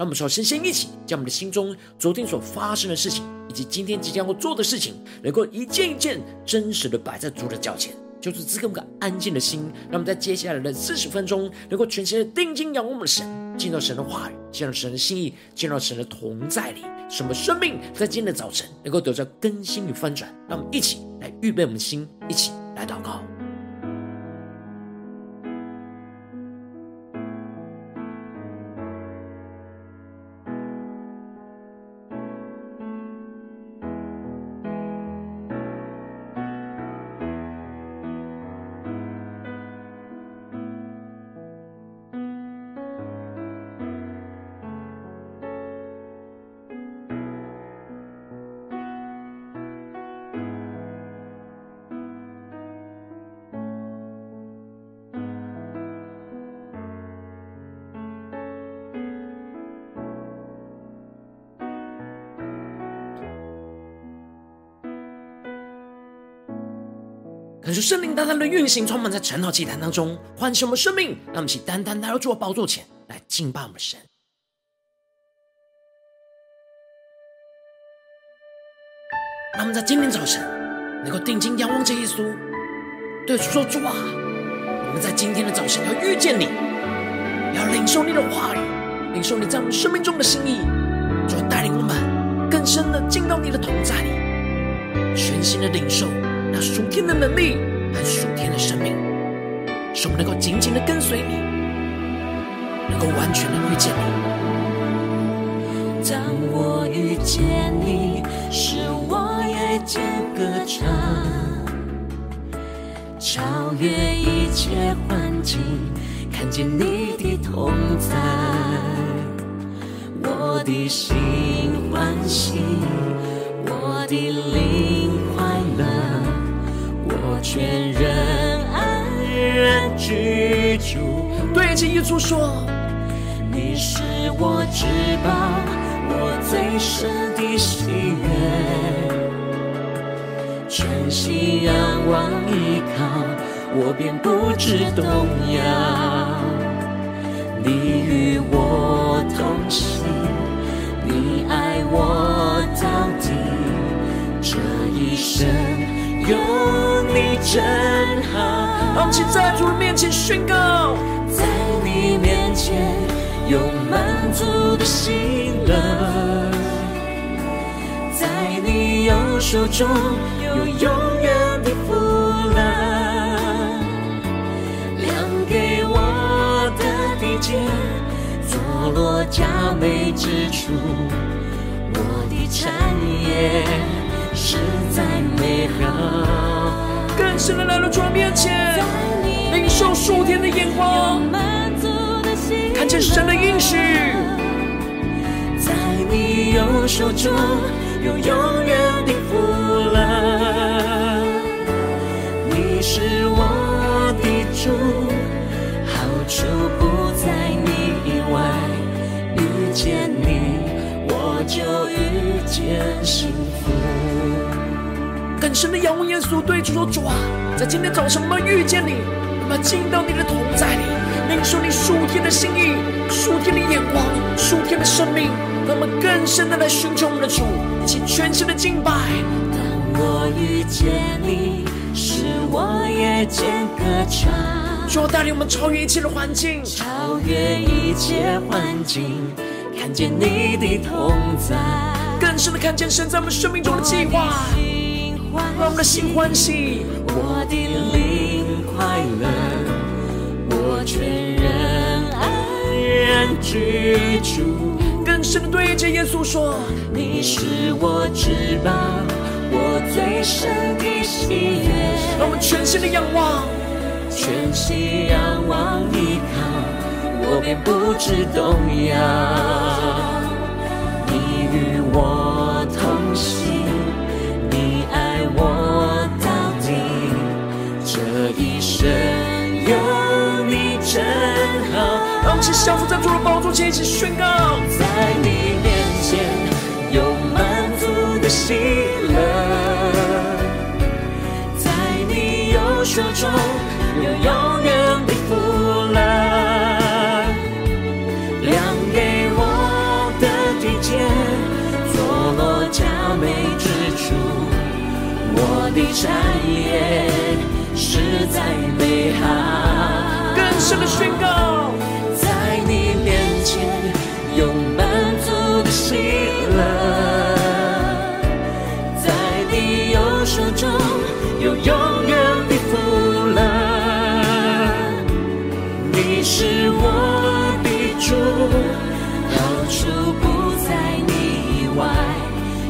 让我们首先先一起，将我们的心中昨天所发生的事情，以及今天即将要做的事情，能够一件一件真实的摆在主的脚前。就是赐给我们个安静的心，让我们在接下来的四十分钟，能够全心的定睛仰望我们的神，进到神的话语，进到神的心意，进到神的同在里，什么生命在今天的早晨能够得到更新与翻转。让我们一起来预备我们的心，一起来祷告。可是圣灵单单的运行，充满在晨祷祭坛当中，唤醒我们生命，让我们起单单来到主的宝座前来敬拜我们神。让我们在今天早晨能够定睛仰望这耶稣，对主说：“主啊，我们在今天的早晨要遇见你，要领受你的话语，领受你在我们生命中的心意，主带领我们更深的进到你的同在里，全新的领受。”那属天的能力和属天的生命，使我们能够紧紧的跟随你，能够完全的遇见你。当我遇见你，是我夜间歌唱，超越一切环境，看见你的同在，我的心欢喜，我的灵。全人安然居住。对着耶稣说：“你是我至宝，我最深的喜悦。全心仰望依靠，我便不知动摇。你与我同行，你爱我到底，这一生。”有你真好，让我们在主面前宣告，在你面前有满足的喜乐，在你右手中有永远的福乐，量给我的地界，坐落佳美之处，我的产业。实在美好，更深的来到主面前，领受数天的眼光，看见神的应许，在你右手中有深的仰望耶稣，对主说：“主啊，在今天早上，我们遇见你，我们进到你的同在里，领受你属天的心意、属天的眼光、属天的生命，让我们更深的来寻求我们的主，一起全心的敬拜。当我遇见你，使我夜间歌唱，主要带领我们超越一切的环境，超越一切环境，看见你的同在，更深的看见神在我们生命中的计划。”让我们的心欢喜，我的灵快乐，我全人安然居住。更深的对着耶稣说：“你是我至宝，我最深的喜悦。”让我们全心的仰望，全心仰望依靠，我便不致动摇。这一生有你真好。让我们先伏在主的宝座前，一起宣告，在你面前有满足的喜乐，在你右手中有永远的福乐。量给我的地界，坐落佳美之处，我的产业。实在美好，跟什么宣告，在你面前有满足的喜乐，在你右手中有永远的福乐，你是我的主，好处不在意外，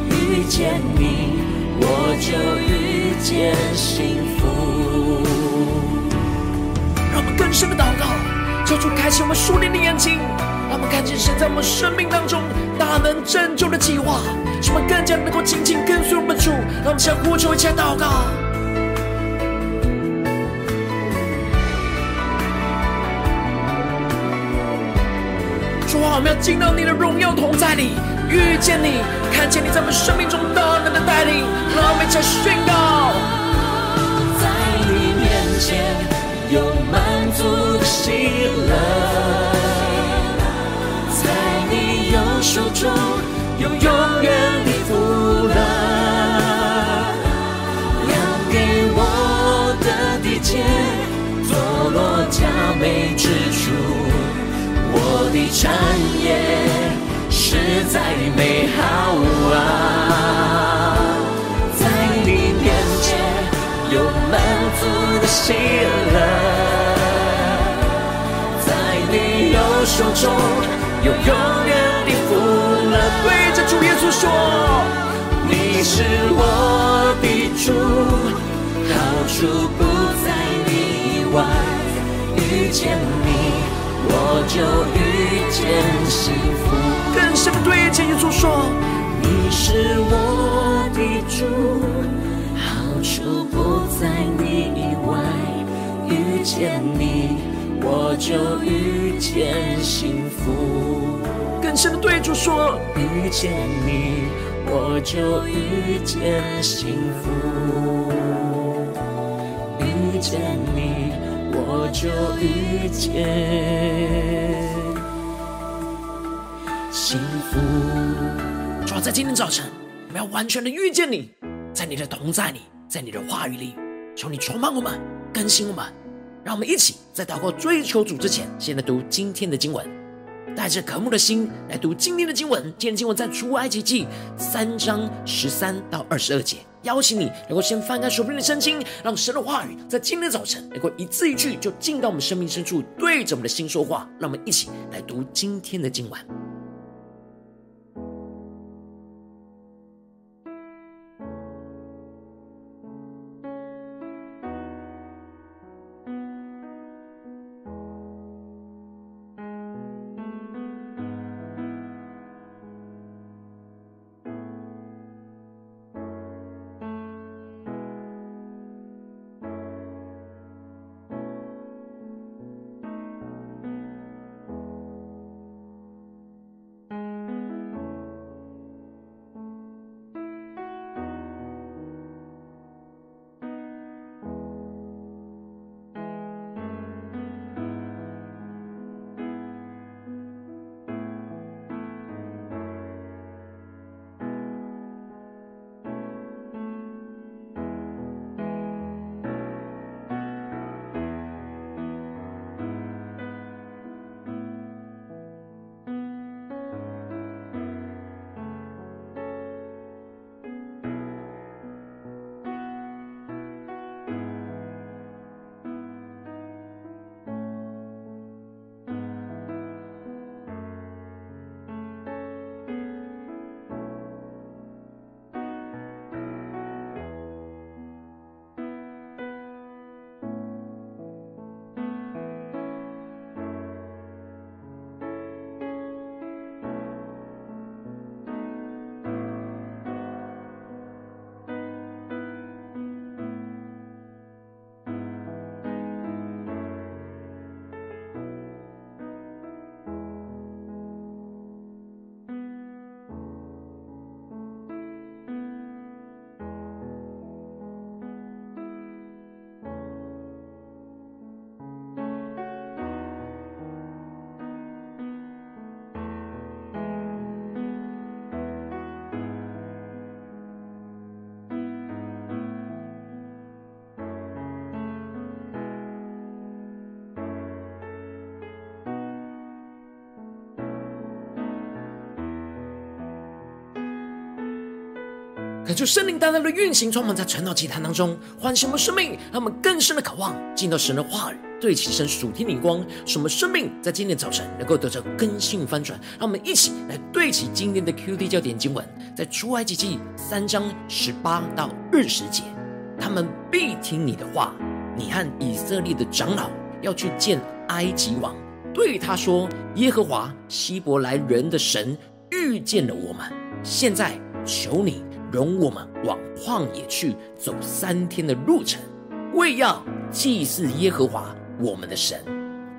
遇见你我就遇见幸。更深的祷告，求主开启我们属灵的眼睛，让我们看见神在我们生命当中大能拯救的计划，使我们更加能够紧紧跟随我们主。让我们向呼求，一起来祷告。主啊，我们要进到你的荣耀同在里，遇见你，看见你在我们生命中大能的带领，让我们一起宣告，在你面前中有永远的福乐，量给我的地界，坐落佳美之处。我的产业实在美好啊，在你面前有满足的喜乐，在你右手中有永。对着主耶稣说，你是我的主，好处不在你以外，遇见你。我就遇见幸福。更深的对着耶稣说：你是我的主，好处不在你以外。遇见你，我就遇见幸福。更深的对主说：遇见你，我就遇见幸福。遇见你。我就遇见幸福。主要在今天早晨，我们要完全的遇见你，在你的同在里，在你的话语里，求你充满我们，更新我们。让我们一起在祷告追求主之前，先来读今天的经文。带着渴慕的心来读今天的经文。今天的经文在出埃及记三章十三到二十二节。邀请你能够先翻开手边的圣经，让神的话语在今天早晨能够一字一句就进到我们生命深处，对着我们的心说话。让我们一起来读今天的经文。感受圣灵大大的运行，充满在晨祷祭坛当中，唤醒我们生命，让我们更深的渴望进到神的话语，对齐神属天灵光，使我们生命在今天早晨能够得到更新翻转。让我们一起来对齐今天的 QD 焦点经文，在出埃及记三章十八到二十节，他们必听你的话，你和以色列的长老要去见埃及王，对他说：耶和华希伯来人的神遇见了我们，现在求你。容我们往旷野去走三天的路程，为要祭祀耶和华我们的神。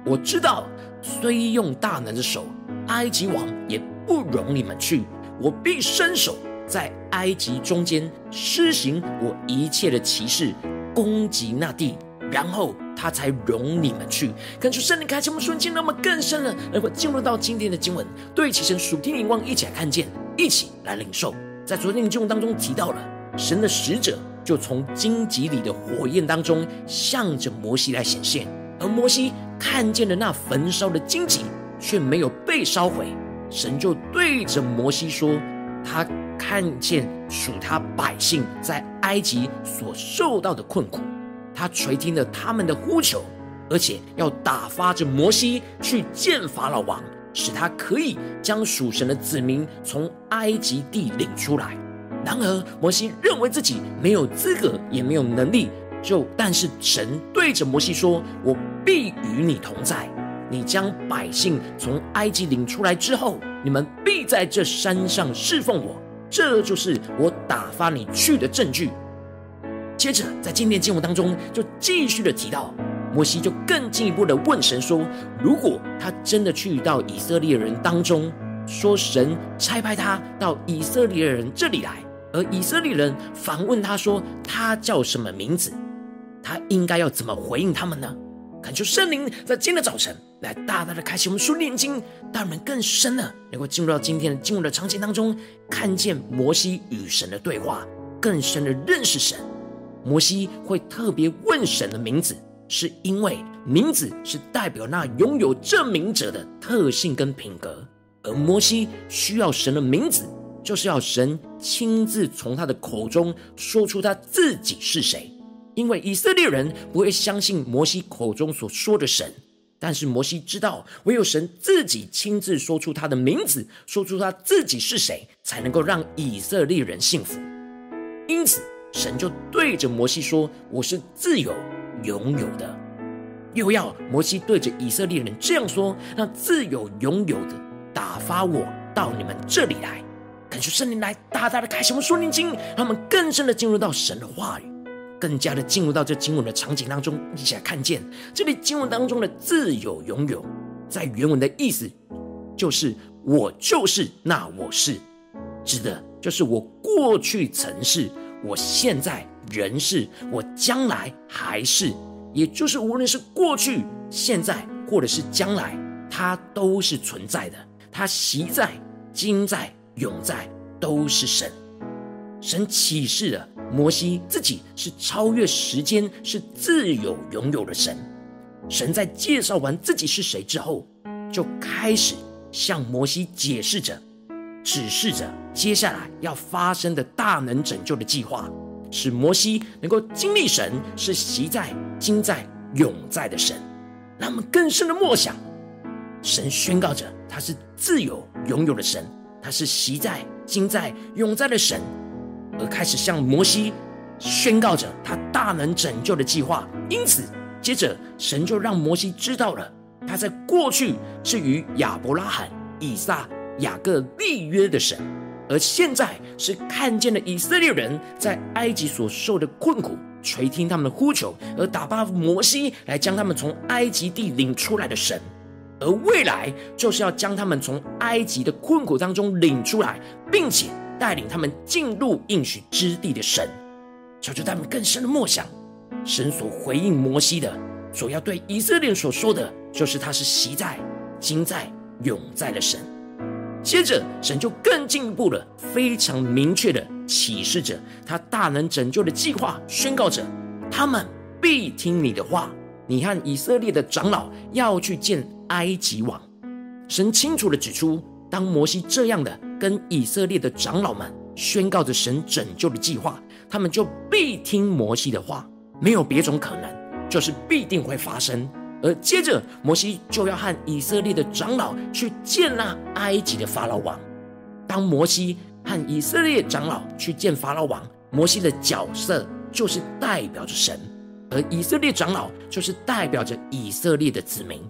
我知道，虽用大能的手，埃及王也不容你们去。我必伸手在埃及中间施行我一切的奇事，攻击那地，然后他才容你们去。看出圣灵开启我们瞬间，那么更深了，能够进入到今天的经文，对齐神属天灵光，一起来看见，一起来领受。在昨天的经文当中提到了，神的使者就从荆棘里的火焰当中向着摩西来显现，而摩西看见了那焚烧的荆棘，却没有被烧毁。神就对着摩西说：“他看见属他百姓在埃及所受到的困苦，他垂听了他们的呼求，而且要打发着摩西去见法老王。”使他可以将属神的子民从埃及地领出来。然而，摩西认为自己没有资格，也没有能力。就但是神对着摩西说：“我必与你同在。你将百姓从埃及领出来之后，你们必在这山上侍奉我。这就是我打发你去的证据。”接着，在今天经文当中，就继续的提到。摩西就更进一步的问神说：“如果他真的去到以色列人当中，说神差派他到以色列人这里来，而以色列人反问他说他叫什么名字，他应该要怎么回应他们呢？”恳求圣灵在今天的早晨来大大的开启我们书念经，让我们更深的能够进入到今天的进入的场景当中，看见摩西与神的对话，更深的认识神。摩西会特别问神的名字。是因为名字是代表那拥有这名者的特性跟品格，而摩西需要神的名字，就是要神亲自从他的口中说出他自己是谁。因为以色列人不会相信摩西口中所说的神，但是摩西知道，唯有神自己亲自说出他的名字，说出他自己是谁，才能够让以色列人信服。因此，神就对着摩西说：“我是自由。”拥有的，又要摩西对着以色列人这样说：“让自有拥有的打发我到你们这里来，感谢圣灵来大大的开启我们属灵经，让我们更深的进入到神的话语，更加的进入到这经文的场景当中，一起来看见这里经文当中的自有拥有，在原文的意思就是我就是那我是，指的就是我过去曾是，我现在。”人是我将来还是，也就是无论是过去、现在，或者是将来，他都是存在的。他昔在、今在、永在，都是神。神启示了摩西自己是超越时间、是自有拥有的神。神在介绍完自己是谁之后，就开始向摩西解释着、指示着接下来要发生的大能拯救的计划。使摩西能够经历神是昔在、今在、永在的神，让我们更深的默想，神宣告着他是自由、拥有的神，他是昔在、今在、永在的神，而开始向摩西宣告着他大能拯救的计划。因此，接着神就让摩西知道了他在过去是与亚伯拉罕、以撒、雅各立约的神。而现在是看见了以色列人在埃及所受的困苦，垂听他们的呼求，而打发摩西来将他们从埃及地领出来的神，而未来就是要将他们从埃及的困苦当中领出来，并且带领他们进入应许之地的神。求求他们更深的默想，神所回应摩西的，所要对以色列所说的，就是他是昔在、今在、永在的神。接着，神就更进一步的、非常明确的启示着他大能拯救的计划，宣告着他们必听你的话。你和以色列的长老要去见埃及王。神清楚的指出，当摩西这样的跟以色列的长老们宣告着神拯救的计划，他们就必听摩西的话，没有别种可能，就是必定会发生。而接着，摩西就要和以色列的长老去见那埃及的法老王。当摩西和以色列长老去见法老王，摩西的角色就是代表着神，而以色列长老就是代表着以色列的子民。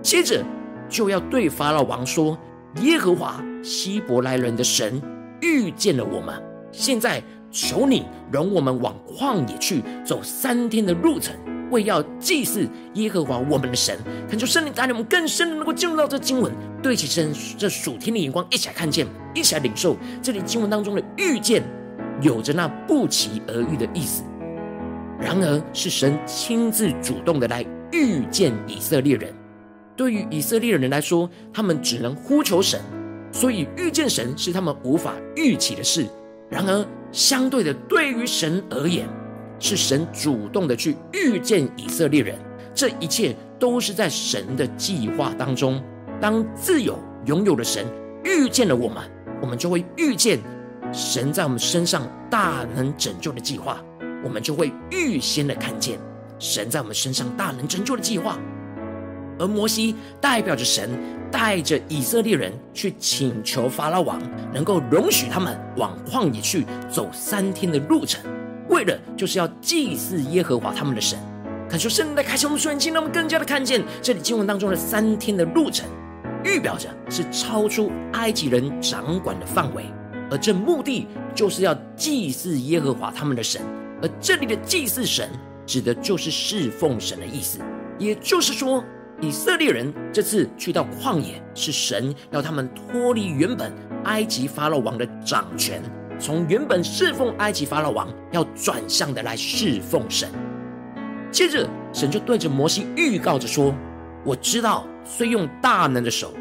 接着就要对法老王说：“耶和华希伯来人的神遇见了我们，现在求你容我们往旷野去，走三天的路程。”为要祭祀耶和华我们的神，恳求圣灵带领我们更深的能够进入到这经文，对起神这属天的眼光，一起来看见，一起来领受这里经文当中的遇见，有着那不期而遇的意思。然而是神亲自主动的来遇见以色列人。对于以色列人来说，他们只能呼求神，所以遇见神是他们无法预期的事。然而相对的，对于神而言，是神主动的去遇见以色列人，这一切都是在神的计划当中。当自有拥有的神遇见了我们，我们就会遇见神在我们身上大能拯救的计划，我们就会预先的看见神在我们身上大能拯救的计划。而摩西代表着神，带着以色列人去请求法老王，能够容许他们往旷野去走三天的路程。为了就是要祭祀耶和华他们的神，恳求圣灵来开启我们属灵心，让我们更加的看见这里经文当中的三天的路程，预表着是超出埃及人掌管的范围，而这目的就是要祭祀耶和华他们的神，而这里的祭祀神指的就是侍奉神的意思，也就是说，以色列人这次去到旷野，是神要他们脱离原本埃及法老王的掌权。从原本侍奉埃及法老王，要转向的来侍奉神。接着，神就对着摩西预告着说：“我知道，虽用大能的手，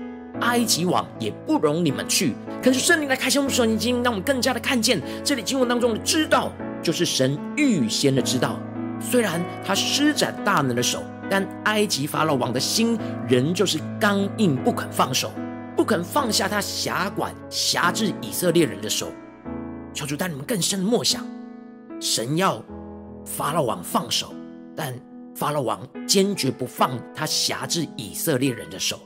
埃及王也不容你们去。可是圣灵来开启我们属灵眼睛，让我们更加的看见这里经文当中的知道，就是神预先的知道。虽然他施展大能的手，但埃及法老王的心仍旧是刚硬，不肯放手，不肯放下他辖管辖制以色列人的手。”求主带你们更深的默想，神要法老王放手，但法老王坚决不放他辖制以色列人的手。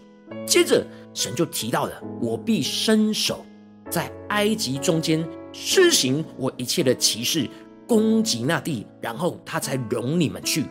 接着，神就提到了：“我必伸手在埃及中间施行我一切的奇事，攻击那地，然后他才容你们去。”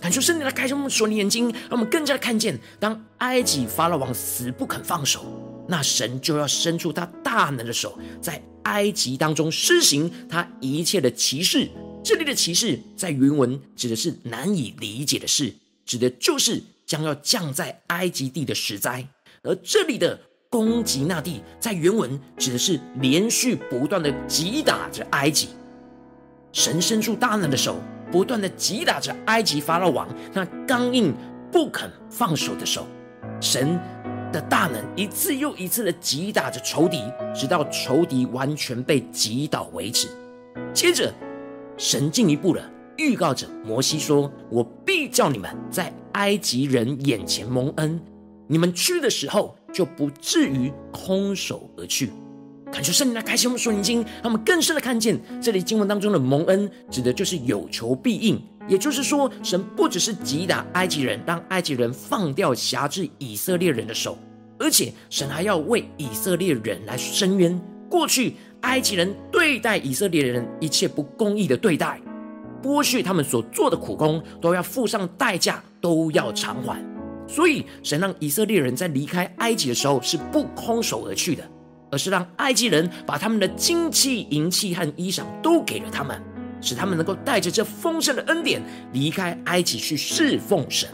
感谢圣灵来开启我们属灵眼睛，让我们更加看见，当埃及法老王死不肯放手，那神就要伸出他大能的手，在。埃及当中施行他一切的奇事，这里的奇事在原文指的是难以理解的事，指的就是将要降在埃及地的十灾。而这里的攻击那地，在原文指的是连续不断的击打着埃及。神伸出大能的手，不断的击打着埃及法老王那刚硬不肯放手的手。神。的大能一次又一次的击打着仇敌，直到仇敌完全被击倒为止。接着，神进一步的预告着摩西说：“我必叫你们在埃及人眼前蒙恩，你们去的时候就不至于空手而去。”感谢圣灵来开启我们属灵经，让我们更深的看见这里经文当中的蒙恩，指的就是有求必应。也就是说，神不只是击打埃及人，让埃及人放掉辖制以色列人的手，而且神还要为以色列人来伸冤。过去埃及人对待以色列人一切不公义的对待，剥削他们所做的苦工，都要付上代价，都要偿还。所以，神让以色列人在离开埃及的时候是不空手而去的，而是让埃及人把他们的金器、银器和衣裳都给了他们。使他们能够带着这丰盛的恩典离开埃及去侍奉神。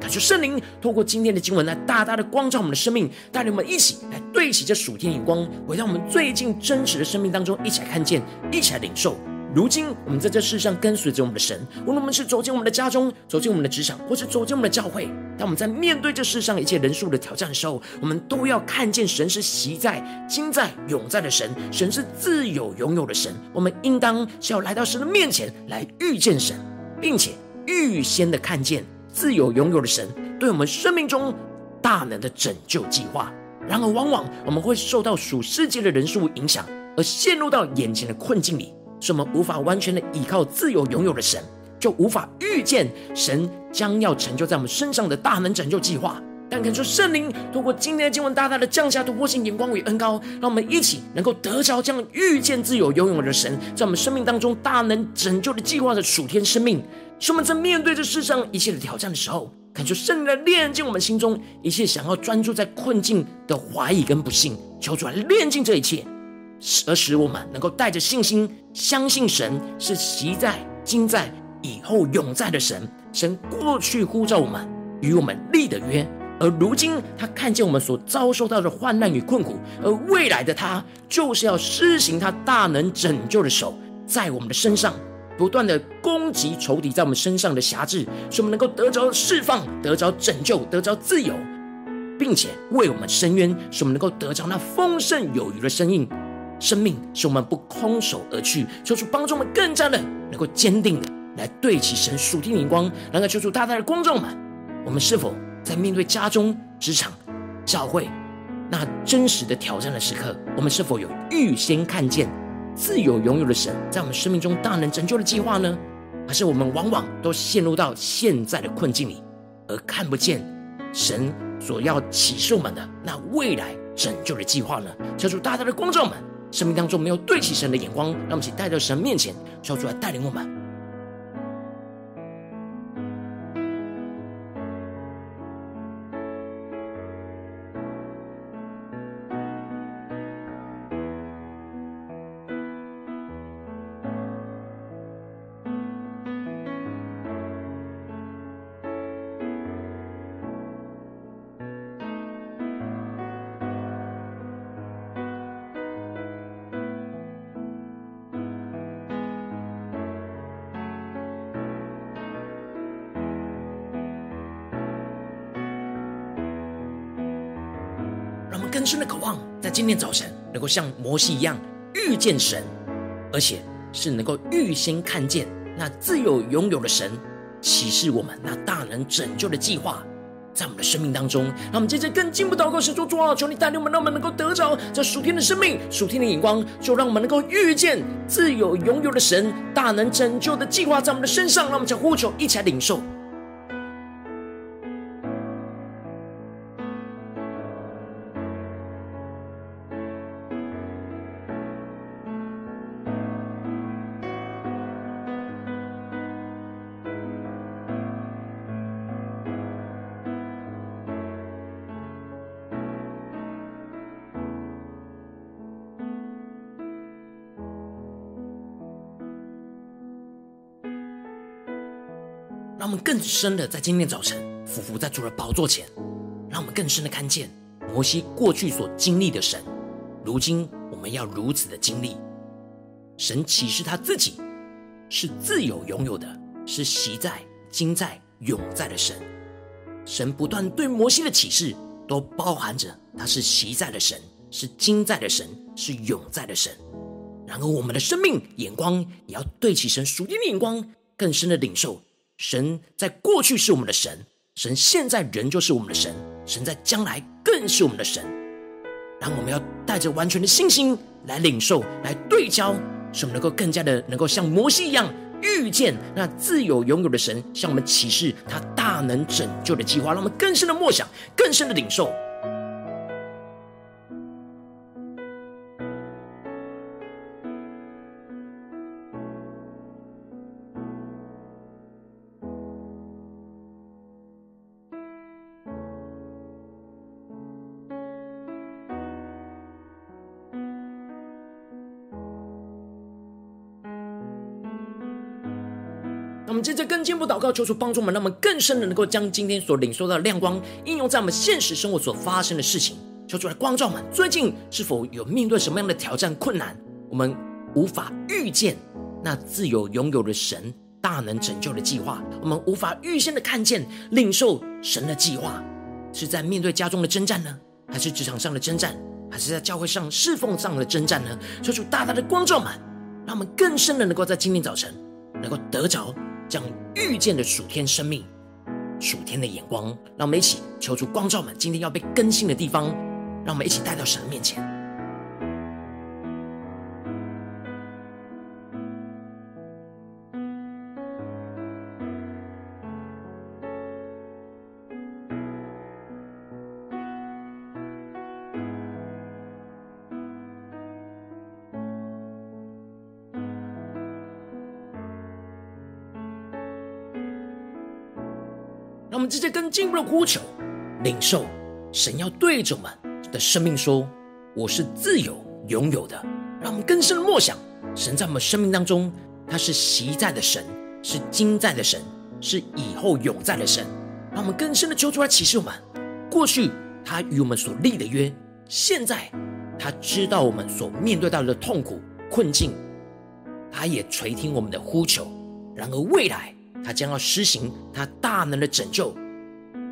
感谢圣灵透过今天的经文来大大的光照我们的生命，带领我们一起来对齐这属天眼光，回到我们最近真实的生命当中，一起来看见，一起来领受。如今，我们在这世上跟随着我们的神，无论我们是走进我们的家中，走进我们的职场，或是走进我们的教会，当我们在面对这世上一切人数的挑战的时候，我们都要看见神是昔在、今在、永在的神，神是自有永有的神。我们应当是要来到神的面前来遇见神，并且预先的看见自有永有的神对我们生命中大能的拯救计划。然而，往往我们会受到属世界的人数影响。而陷入到眼前的困境里，使我们无法完全的依靠自由拥有的神，就无法预见神将要成就在我们身上的大能拯救计划。但恳求圣灵透过今天的经文，大大的降下突破性眼光与恩膏，让我们一起能够得着这样预见自由拥有的神，在我们生命当中大能拯救的计划的属天生命。使我们在面对这世上一切的挑战的时候，恳求圣灵来炼净我们心中一切想要专注在困境的怀疑跟不信，求主来炼净这一切，而使我们能够带着信心，相信神是昔在、今在、以后永在的神。神过去呼召我们，与我们立的约，而如今他看见我们所遭受到的患难与困苦，而未来的他就是要施行他大能拯救的手在我们的身上。不断的攻击仇敌在我们身上的辖制，使我们能够得着释放、得着拯救、得着自由，并且为我们伸冤，使我们能够得着那丰盛有余的生命。生命使我们不空手而去，求主帮助我们更加的能够坚定的来对齐神属天的眼光，能够求主大大的光照们。我们是否在面对家中、职场、教会那真实的挑战的时刻，我们是否有预先看见？自由拥有的神在我们生命中大能拯救的计划呢？还是我们往往都陷入到现在的困境里，而看不见神所要启示我们的那未来拯救的计划呢？求主大大的光照们，生命当中没有对齐神的眼光，让我们一起带到神面前，求主来带领我们。今天早晨能够像摩西一样遇见神，而且是能够预先看见那自有拥有的神启示我们那大能拯救的计划，在我们的生命当中。让我们接着更进一步祷告，神说：主啊，求你带领我们，让我们能够得着这属天的生命、属天的眼光，就让我们能够遇见自有拥有的神大能拯救的计划在我们的身上。让我们将呼求一起来领受。更深的在今天早晨俯伏在主的宝座前，让我们更深的看见摩西过去所经历的神，如今我们要如此的经历。神启示他自己是自有拥有的，是昔在、今在、永在的神。神不断对摩西的启示，都包含着他是昔在的神，是今在的神，是永在的神。然而，我们的生命眼光也要对齐神属天的眼光，更深的领受。神在过去是我们的神，神现在仍旧是我们的神，神在将来更是我们的神。然后我们要带着完全的信心来领受，来对焦，使我们能够更加的能够像摩西一样遇见那自有拥有的神，向我们启示他大能拯救的计划，让我们更深的默想，更深的领受。接着更进一步祷告，求主帮助我们，让我们更深的能够将今天所领受到的亮光应用在我们现实生活所发生的事情。求主来光照我们，最近是否有面对什么样的挑战困难？我们无法预见那自有拥有的神大能拯救的计划，我们无法预先的看见领受神的计划，是在面对家中的征战呢，还是职场上的征战，还是在教会上侍奉上的征战呢？求主大大的光照我们，让我们更深的能够在今天早晨能够得着。将遇见的属天生命、属天的眼光，让我们一起求助光照们今天要被更新的地方，让我们一起带到神的面前。让我们直接跟进一步的呼求，领受神要对着我们的生命说：“我是自由拥有的。”让我们更深的默想，神在我们生命当中，他是昔在的神，是今在的神，是以后永在的神。让我们更深的求主来启示我们，过去他与我们所立的约，现在他知道我们所面对到的痛苦困境，他也垂听我们的呼求。然而未来，他将要施行他大能的拯救，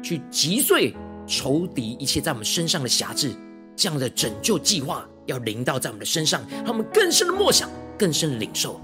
去击碎仇敌一切在我们身上的辖制。这样的拯救计划要临到在我们的身上，让我们更深的默想，更深的领受。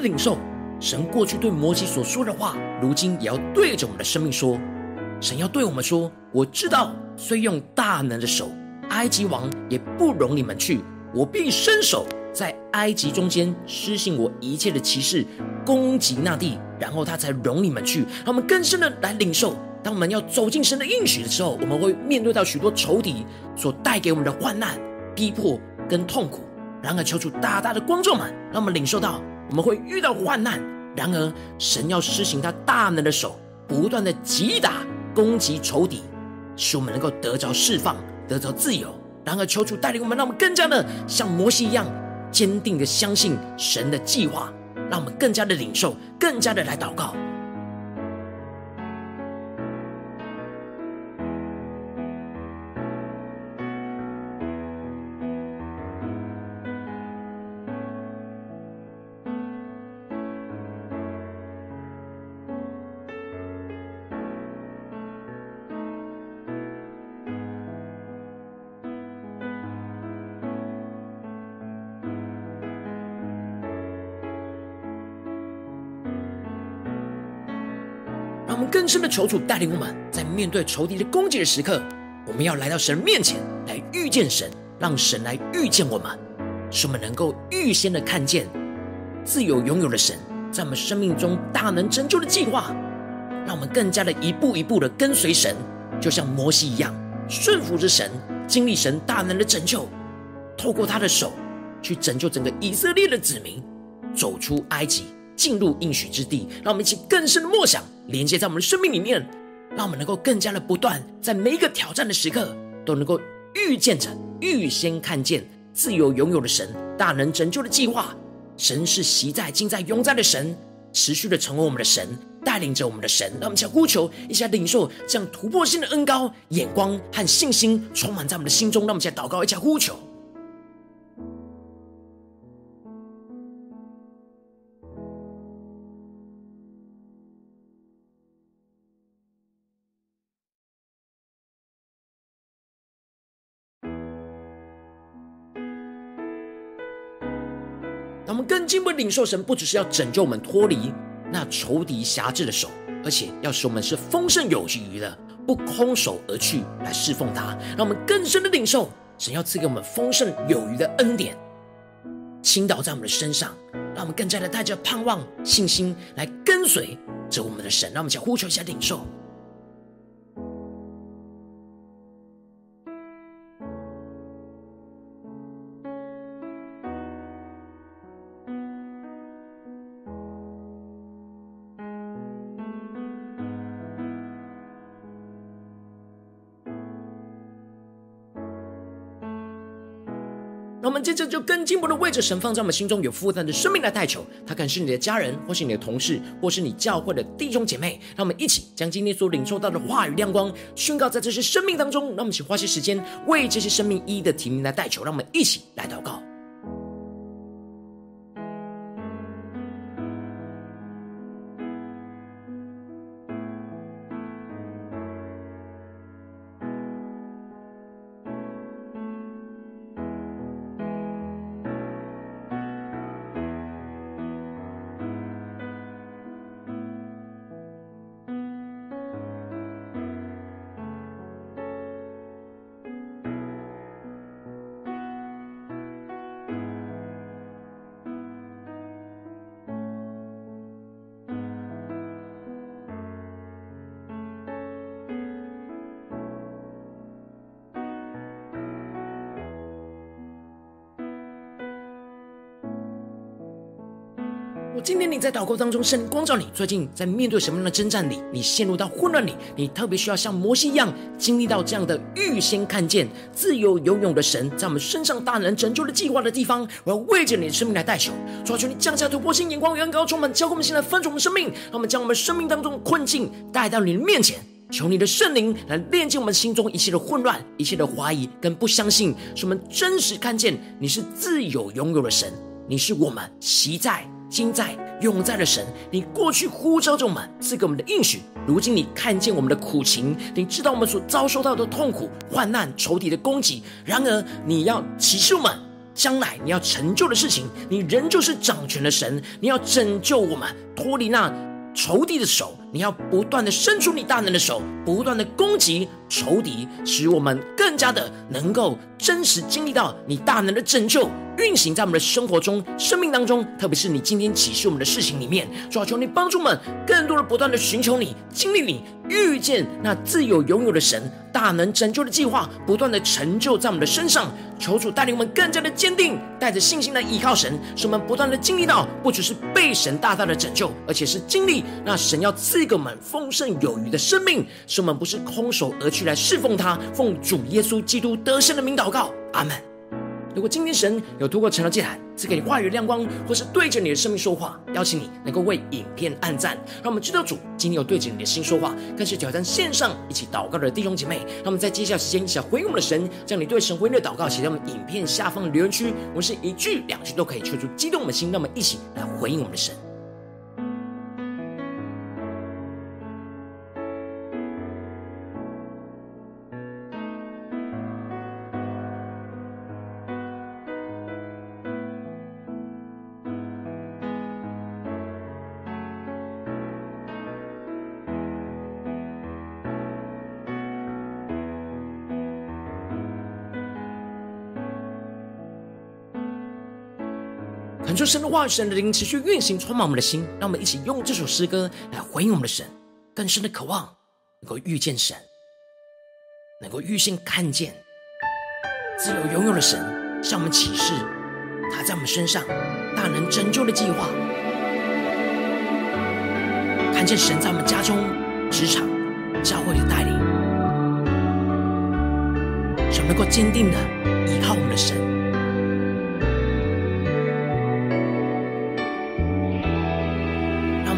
领受神过去对摩西所说的话，如今也要对着我们的生命说。神要对我们说：“我知道，虽用大能的手，埃及王也不容你们去。我必伸手在埃及中间施行我一切的骑士，攻击那地，然后他才容你们去。”让我们更深的来领受，当我们要走进神的应许的时候，我们会面对到许多仇敌所带给我们的患难、逼迫跟痛苦。然而，求主大大的光照们，让我们领受到。我们会遇到患难，然而神要施行他大能的手，不断的击打攻击仇敌，使我们能够得着释放，得着自由。然而求主带领我们，让我们更加的像摩西一样坚定的相信神的计划，让我们更加的领受，更加的来祷告。深的求主带领我们，在面对仇敌的攻击的时刻，我们要来到神面前来遇见神，让神来遇见我们，使我们能够预先的看见自由拥有的神在我们。生命中大能拯救的计划，让我们更加的一步一步的跟随神，就像摩西一样顺服着神，经历神大能的拯救，透过他的手去拯救整个以色列的子民，走出埃及。进入应许之地，让我们一起更深的默想，连接在我们的生命里面，让我们能够更加的不断，在每一个挑战的时刻，都能够预见着、预先看见自由拥有的神大能拯救的计划。神是昔在、今在、永在的神，持续的成为我们的神，带领着我们的神。让我们一起呼求，一起来领受这样突破性的恩膏、眼光和信心，充满在我们的心中。让我们一起祷告，一起呼求。进一步领受神，不只是要拯救我们脱离那仇敌辖制的手，而且要使我们是丰盛有余的，不空手而去来侍奉他。让我们更深的领受神要赐给我们丰盛有余的恩典，倾倒在我们的身上，让我们更加的带着盼望、信心来跟随着我们的神。让我们先呼求一下领受。更进步的位置神放在我们心中有负担的生命来代求，他可能是你的家人，或是你的同事，或是你教会的弟兄姐妹。让我们一起将今天所领受到的话语亮光宣告在这些生命当中。让我们一起花些时间为这些生命一一的提名来代求。让我们一起来祷告。今天你在祷告当中，神光照你，最近在面对什么样的征战里？你陷入到混乱里，你特别需要像摩西一样，经历到这样的预先看见自由游泳的神在我们身上大能拯救的计划的地方。我要为着你的生命来代求，求求你降下突破性眼光，远高充满，教灌我们现在分盛我们生命，让我们将我们生命当中的困境带到你的面前，求你的圣灵来炼净我们心中一切的混乱、一切的怀疑跟不相信，使我们真实看见你是自由拥有的神，你是我们昔在。今在永在的神，你过去呼召着我们，赐给我们的应许。如今你看见我们的苦情，你知道我们所遭受到的痛苦、患难、仇敌的攻击。然而，你要启示我们将来你要成就的事情，你仍旧是掌权的神，你要拯救我们脱离那仇敌的手。你要不断的伸出你大能的手，不断的攻击仇敌，使我们更加的能够真实经历到你大能的拯救运行在我们的生活中、生命当中。特别是你今天启示我们的事情里面，主啊，求你帮助我们更多的不断的寻求你，经历你，遇见那自有拥有的神大能拯救的计划，不断的成就在我们的身上。求主带领我们更加的坚定，带着信心来依靠神，使我们不断的经历到不只是被神大大的拯救，而且是经历那神要。赐给我们丰盛有余的生命，使我们不是空手而去来侍奉他。奉主耶稣基督得胜的名祷告，阿门。如果今天神有透过晨祷祭坛赐给你话语的亮光，或是对着你的生命说话，邀请你能够为影片按赞，让我们知道主今天有对着你的心说话，更是挑战线上一起祷告的弟兄姐妹。那么在接下来时间一起回应我们的神，将你对神回应的祷告写在我们影片下方的留言区，我们是一句两句都可以，求出激动我们的心，那么一起来回应我们的神。求神的话语、神的灵持续运行，充满我们的心。让我们一起用这首诗歌来回应我们的神，更深的渴望能够遇见神，能够预先看见自由拥有的神，向我们启示他在我们身上大能拯救的计划。看见神在我们家中、职场、教会的带领，想能够坚定的依靠我们的神。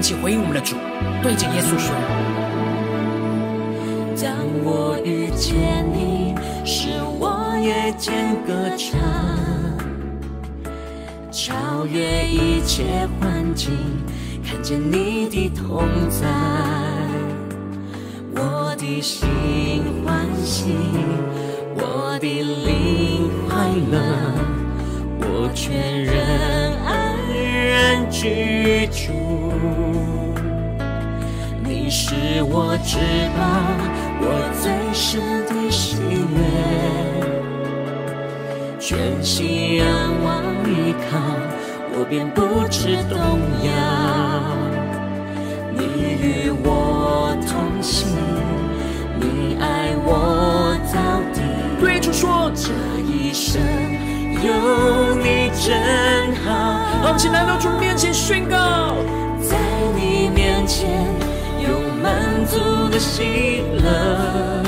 起回应我们的主，对着耶稣说：“当我遇见你，使我夜间歌唱，超越一切环境，看见你的同在，我的心欢喜，我的灵快乐，我全人安然居住。”是我至宝，我最深的喜悦，全心仰望依靠，我便不知动摇。你与我同行，你爱我到底。对主说，这一生有你真好。好，请来到主面前宣告，在你面前。满足的喜乐，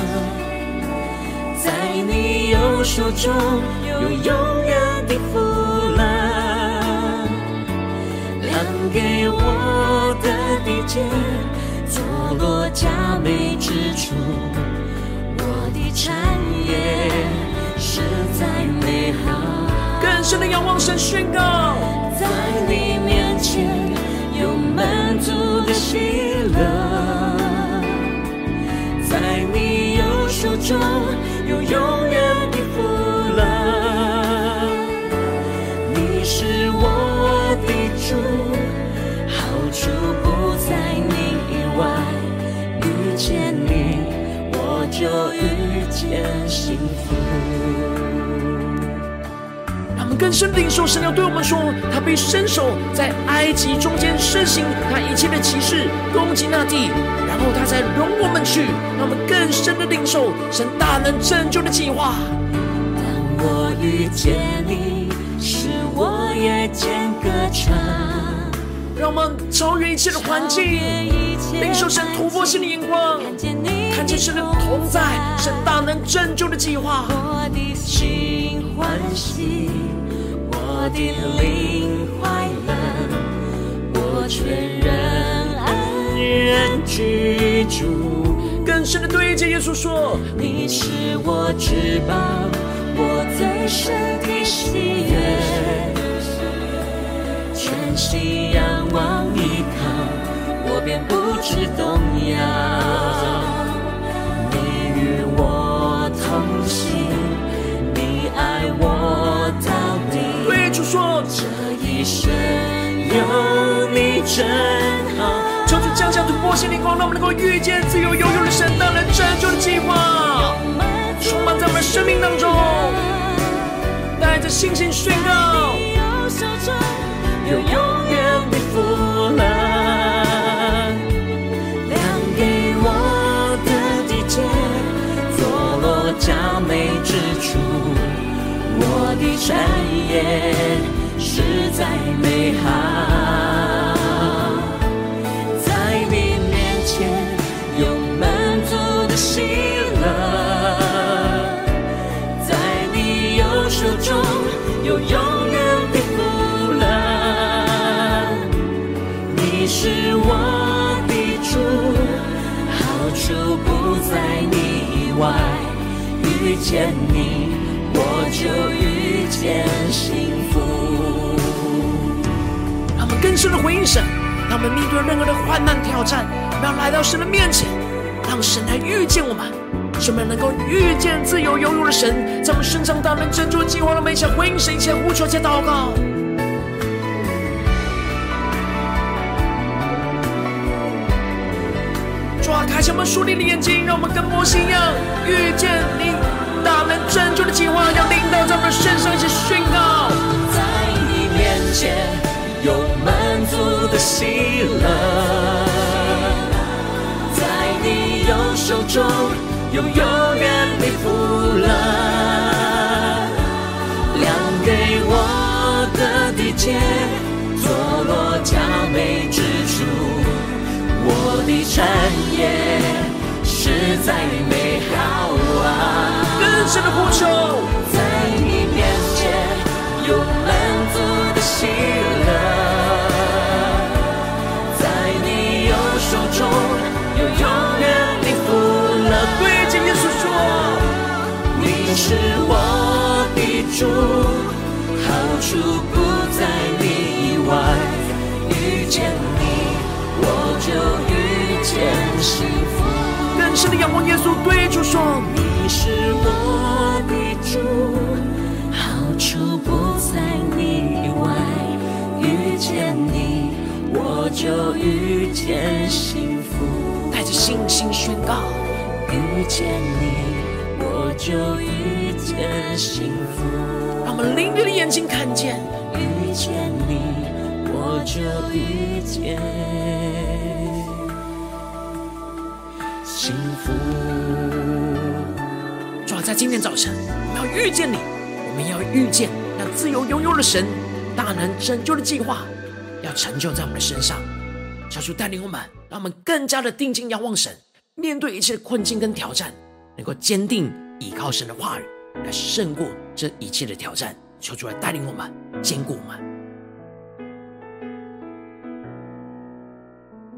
在你右手中有永远的福乐，量给我的地界，坐落佳美之处，我的产业实在美好。更深的仰望神宣告，在你面前。有满足的心中有更深领受神要对我们说，他被伸手在埃及中间施行他一切的奇事，攻击那地，然后他才容我们去，让我们更深的领受神大能拯救的计划。当我遇见你，使我也见歌唱，让我们超越一切的环境，领受神突破性的眼光，看见神的同在，神大能拯救的计划。我的心欢喜，我的灵快乐，我全然安然居住。更深的对着耶稣说：你是我至宝，我最深的喜悦。全心仰望依靠，我便不知动摇。你与我同行，真好。求主降下突破性的光，让我们能够遇见自由、永有的神大能拯救的计划，充满在我们生命当中，带着信心宣告。有永远的福乐，量给我的地界，坐落佳美之处。我的产业实在美好，外。遇见你，我就遇见幸福。让我们更深的回应神，让我们面对任何的患难挑战，不要来到神的面前，让神来遇见我们，使我们能够遇见自由永有的神，在我们身上大能拯救的计划。让我们一起回应神，一起呼求，一起祷告。开启我们属灵的眼睛，让我们跟摩西一样，遇见你大能拯救的计划，要领导在我们身上一起宣告。在你面前有满足的喜乐，在你右手中有永远的福乐，量给我的地界，坐落佳美之处。我的产业实在美好啊！更深的呼求，在你面前有满足的喜乐，在你右手中有永远的福乐。对着耶稣说，你是我的主，好处不在你以外，遇见就遇见幸福。更深的仰望耶稣，对主说：你是我的主，好处不在你以外。遇见你，我就遇见幸福。带着信心宣告：遇见你，我就遇见幸福。让我们灵里的眼睛看见，遇见你。我就遇见幸福。主要在今天早晨，我们要遇见你，我们要遇见那自由永有的神，大能拯救的计划，要成就在我们的身上。求主带领我们，让我们更加的定睛仰望神，面对一切困境跟挑战，能够坚定依靠神的话语，来胜过这一切的挑战。求主来带领我们，坚固我们。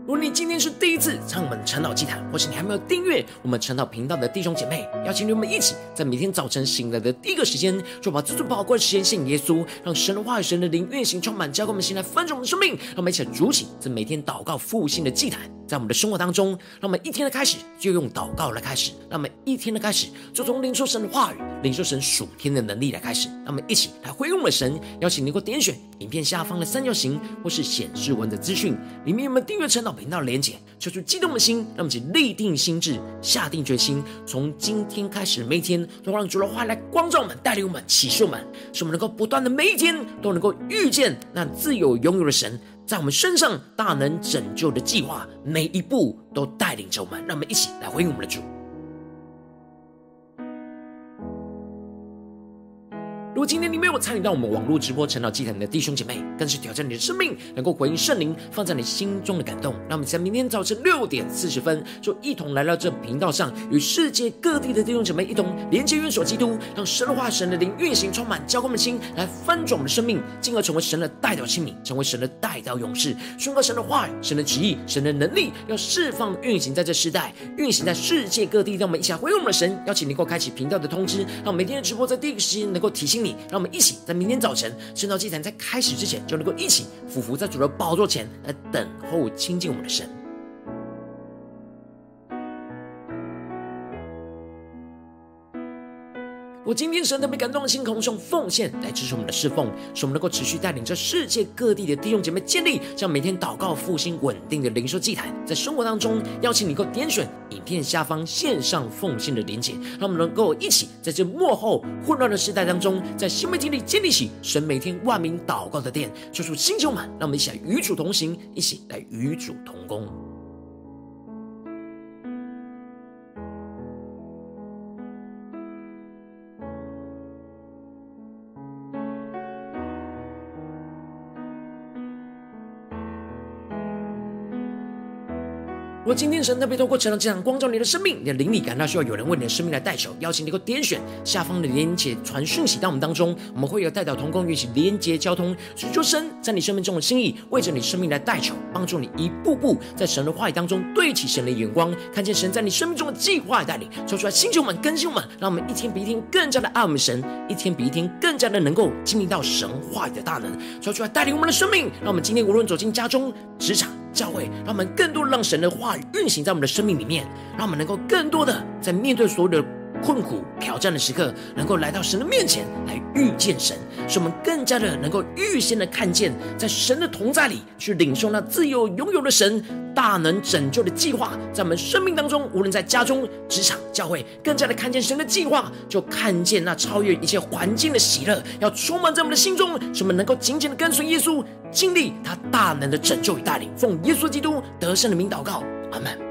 如果你今天是第一次参我们晨祷祭坛，或是你还没有订阅我们晨祷频道的弟兄姐妹，邀请你们一起在每天早晨醒来的第一个时间，就把这最宝贵的时间献给耶稣，让神的话语、神的灵运行充满，教灌我们心来翻转我们的生命。让我们一起来筑起这每天祷告复兴的祭坛，在我们的生活当中，让我们一天的开始就用祷告来开始，让我们一天的开始就从领受神的话语、领受神属天的能力来开始。让我们一起来回应我们的神，邀请你能够点选影片下方的三角形，或是显示文的资讯，里面有没有订阅陈祷频道的连结，求出激动的心，让我们一起立定心志，下定决心，从今天开始，每一天都让主的话来光照我们，带领我们，启示我们，使我们能够不断的每一天都能够遇见那自有拥有的神，在我们身上大能拯救的计划，每一步都带领着我们，让我们一起来回应我们的主。如果今天你没有参与到我们网络直播成长祭坛的弟兄姐妹，更是挑战你的生命，能够回应圣灵放在你心中的感动。那么在明天早晨六点四十分，就一同来到这频道上，与世界各地的弟兄姐妹一同连接、元首基督，让神的话、神的灵运行，充满教灌我们的心，来翻转我们的生命，进而成为神的代祷器皿，成为神的代祷勇士，宣告神的话语、神的旨意、神的能力，要释放运行在这世代，运行在世界各地。让我们一起回应我们的神，邀请能够开启频道的通知，让每天的直播在第一个时间能够提醒。让我们一起在明天早晨圣道祭坛在开始之前，就能够一起俯伏在主的宝座前来等候亲近我们的神。我今天神特别感动的心，空用奉献来支持我们的侍奉，使我们能够持续带领着世界各地的弟兄姐妹建立这样每天祷告复兴稳定的灵修祭坛，在生活当中邀请你能够点选影片下方线上奉献的连结，让我们能够一起在这幕后混乱的时代当中，在新媒体里建立起神每天万名祷告的殿，求主星球们，让我们一起来与主同行，一起来与主同工。我今天神特别透过成长这场光照你的生命，你的灵里感到需要有人为你的生命来代求，邀请你够点选下方的连接传讯息到我们当中，我们会有代表同工，一起连接交通，寻求神在你生命中的心意，为着你生命来代求，帮助你一步步在神的话语当中对齐神的眼光，看见神在你生命中的计划带领，说出来星球们、更新我们，让我们一天比一天更加的爱我们神，一天比一天更加的能够经历到神话语的大能，说出来带领我们的生命，让我们今天无论走进家中、职场。教会，让我们更多让神的话语运行在我们的生命里面，让我们能够更多的在面对所有的困苦挑战的时刻，能够来到神的面前来遇见神，使我们更加的能够预先的看见，在神的同在里去领受那自由拥有的神大能拯救的计划，在我们生命当中，无论在家中、职场、教会，更加的看见神的计划，就看见那超越一切环境的喜乐，要充满在我们的心中，使我们能够紧紧的跟随耶稣，经历他大能的拯救与带领。奉耶稣基督得胜的名祷告，阿门。